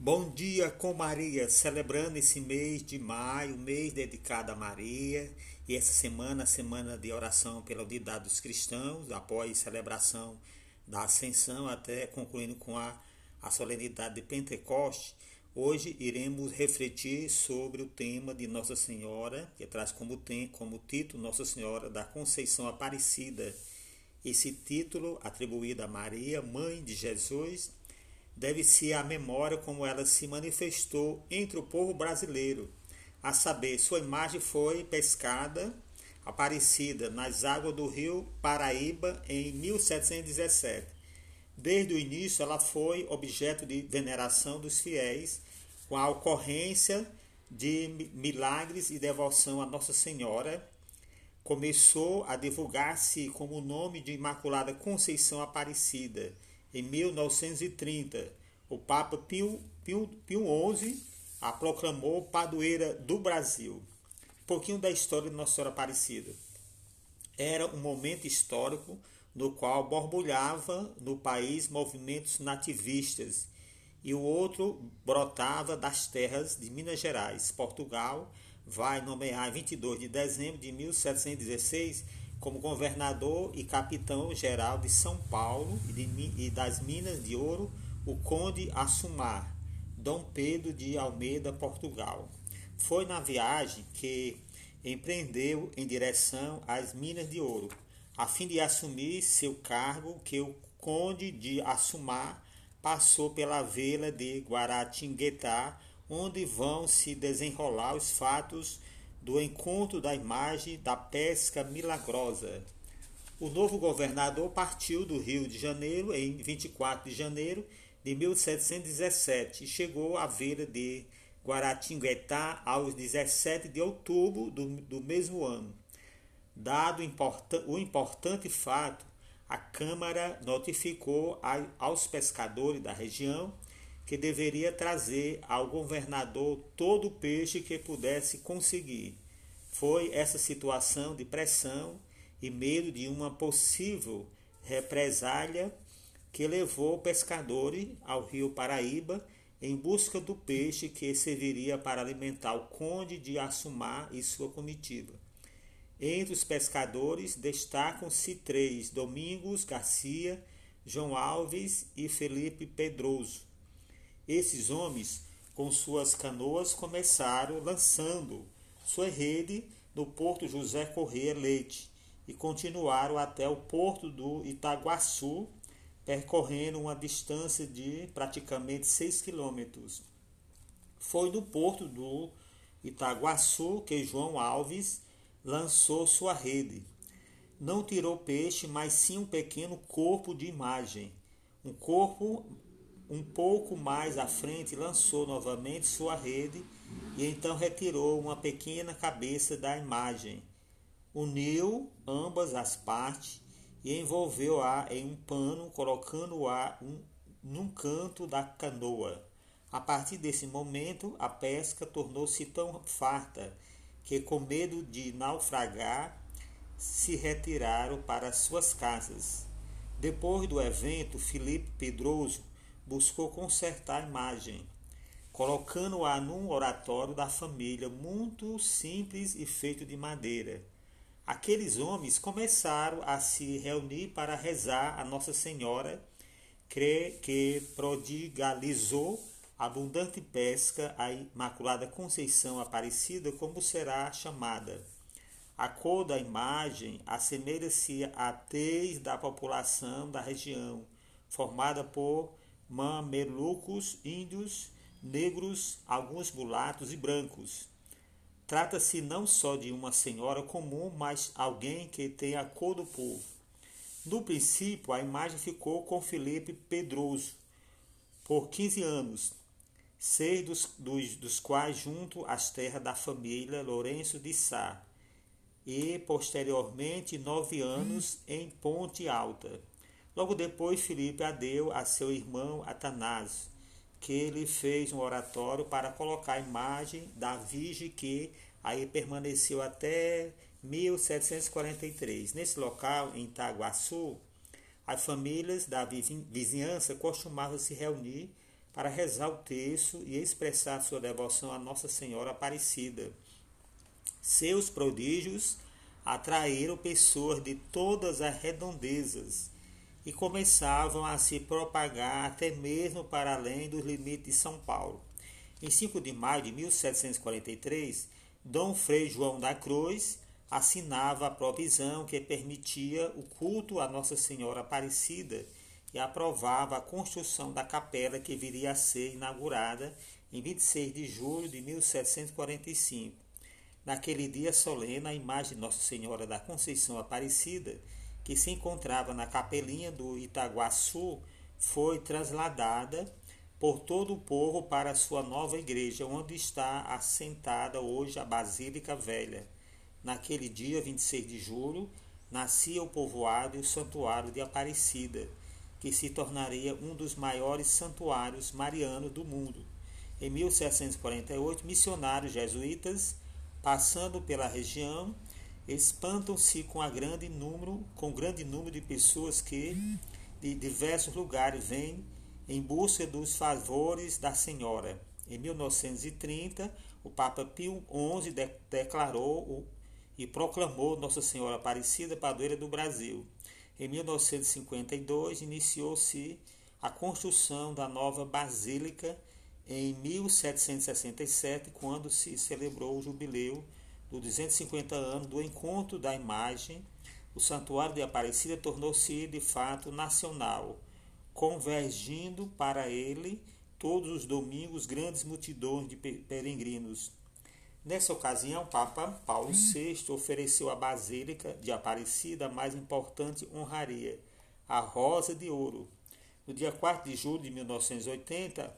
Bom dia com Maria, celebrando esse mês de maio, mês dedicado a Maria, e essa semana, semana de oração pela unidade dos cristãos, após celebração da Ascensão, até concluindo com a, a solenidade de Pentecoste. Hoje iremos refletir sobre o tema de Nossa Senhora, que traz como, tem, como título Nossa Senhora da Conceição Aparecida. Esse título, atribuído a Maria, mãe de Jesus, deve-se à memória como ela se manifestou entre o povo brasileiro, a saber, sua imagem foi pescada, aparecida nas águas do rio Paraíba em 1717. Desde o início, ela foi objeto de veneração dos fiéis, com a ocorrência de milagres e devoção a Nossa Senhora. Começou a divulgar-se como o nome de Imaculada Conceição Aparecida em 1930, o Papa Pio, Pio, Pio XI a proclamou padroeira do Brasil. Um pouquinho da história de Nossa Senhora Aparecida. Era um momento histórico no qual borbulhava no país movimentos nativistas e o outro brotava das terras de Minas Gerais. Portugal vai nomear em 22 de dezembro de 1716 como governador e capitão-geral de São Paulo e, de, e, das Minas de Ouro, o conde Assumar, Dom Pedro de Almeida, Portugal. Foi na viagem que empreendeu em direção às Minas de Ouro, a fim de assumir seu cargo que o conde de Assumar passou pela vila de Guaratinguetá, onde vão se desenrolar os fatos do encontro da imagem da pesca milagrosa. O novo governador partiu do Rio de Janeiro em 24 de janeiro de 1717 e chegou à vila de Guaratinguetá aos 17 de outubro do, do mesmo ano. Dado o importante fato, a Câmara notificou aos pescadores da região que deveria trazer ao governador todo o peixe que pudesse conseguir. Foi essa situação de pressão e medo de uma possível represália que levou o pescador ao rio Paraíba em busca do peixe que serviria para alimentar o conde de Assumar e sua comitiva. Entre os pescadores destacam-se três: Domingos Garcia, João Alves e Felipe Pedroso. Esses homens, com suas canoas, começaram lançando sua rede no porto José Corrêa Leite e continuaram até o porto do Itaguaçu, percorrendo uma distância de praticamente 6 quilômetros. Foi no porto do Itaguaçu que João Alves lançou sua rede. Não tirou peixe, mas sim um pequeno corpo de imagem, um corpo um pouco mais à frente, lançou novamente sua rede e então retirou uma pequena cabeça da imagem. Uniu ambas as partes e envolveu-a em um pano, colocando-a um, num canto da canoa. A partir desse momento, a pesca tornou-se tão farta que, com medo de naufragar, se retiraram para suas casas. Depois do evento, Felipe Pedroso buscou consertar a imagem, colocando-a num oratório da família muito simples e feito de madeira. Aqueles homens começaram a se reunir para rezar a Nossa Senhora, que prodigalizou abundante pesca à Imaculada Conceição Aparecida, como será chamada. A cor da imagem assemelha-se à tez da população da região, formada por mamelucos, índios, negros, alguns mulatos e brancos. Trata-se não só de uma senhora comum, mas alguém que tem a cor do povo. No princípio, a imagem ficou com Felipe Pedroso por 15 anos, seis dos, dos, dos quais junto às terras da família Lourenço de Sá, e posteriormente nove anos em Ponte Alta. Logo depois, Filipe adeu a seu irmão Atanásio, que lhe fez um oratório para colocar a imagem da Virgem que aí permaneceu até 1743. Nesse local, em Itaguaçu, as famílias da vizinhança costumavam se reunir para rezar o texto e expressar sua devoção a Nossa Senhora Aparecida. Seus prodígios atraíram pessoas de todas as redondezas e começavam a se propagar até mesmo para além dos limites de São Paulo. Em 5 de maio de 1743, Dom Frei João da Cruz assinava a provisão que permitia o culto a Nossa Senhora Aparecida e aprovava a construção da capela que viria a ser inaugurada em 26 de julho de 1745. Naquele dia solene, a imagem de Nossa Senhora da Conceição Aparecida, que se encontrava na capelinha do Itaguaçu, foi trasladada por todo o povo para sua nova igreja, onde está assentada hoje a Basílica Velha. Naquele dia, 26 de julho, nascia o povoado e o santuário de Aparecida, que se tornaria um dos maiores santuários marianos do mundo. Em 1748, missionários jesuítas, passando pela região, espantam-se com a grande número, com grande número de pessoas que de diversos lugares vêm em busca dos favores da Senhora. Em 1930, o Papa Pio XI de declarou o, e proclamou Nossa Senhora Aparecida Padroeira do Brasil. Em 1952, iniciou-se a construção da nova Basílica em 1767, quando se celebrou o jubileu dos 250 anos do encontro da imagem, o Santuário de Aparecida tornou-se de fato nacional convergindo para ele todos os domingos grandes multidões de peregrinos. Nessa ocasião, Papa Paulo VI ofereceu à Basílica de Aparecida a mais importante honraria, a Rosa de Ouro. No dia 4 de julho de 1980,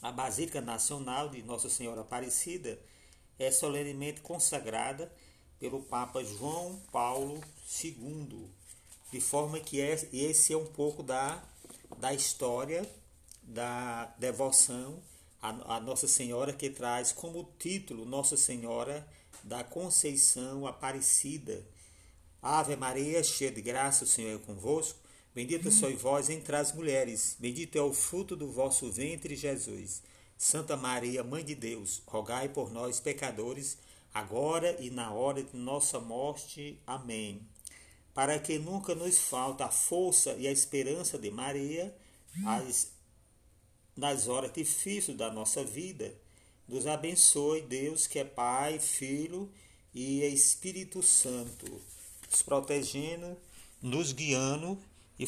a Basílica Nacional de Nossa Senhora Aparecida é solenemente consagrada pelo Papa João Paulo II, de forma que esse é um pouco da da história da devoção à Nossa Senhora, que traz como título Nossa Senhora da Conceição Aparecida. Ave Maria, cheia de graça, o Senhor é convosco. Bendita sois vós entre as mulheres, bendito é o fruto do vosso ventre, Jesus. Santa Maria, Mãe de Deus, rogai por nós, pecadores, agora e na hora de nossa morte. Amém para que nunca nos falte a força e a esperança de Maria as, nas horas difíceis da nossa vida. Nos abençoe, Deus, que é Pai, Filho e Espírito Santo, nos protegendo, nos guiando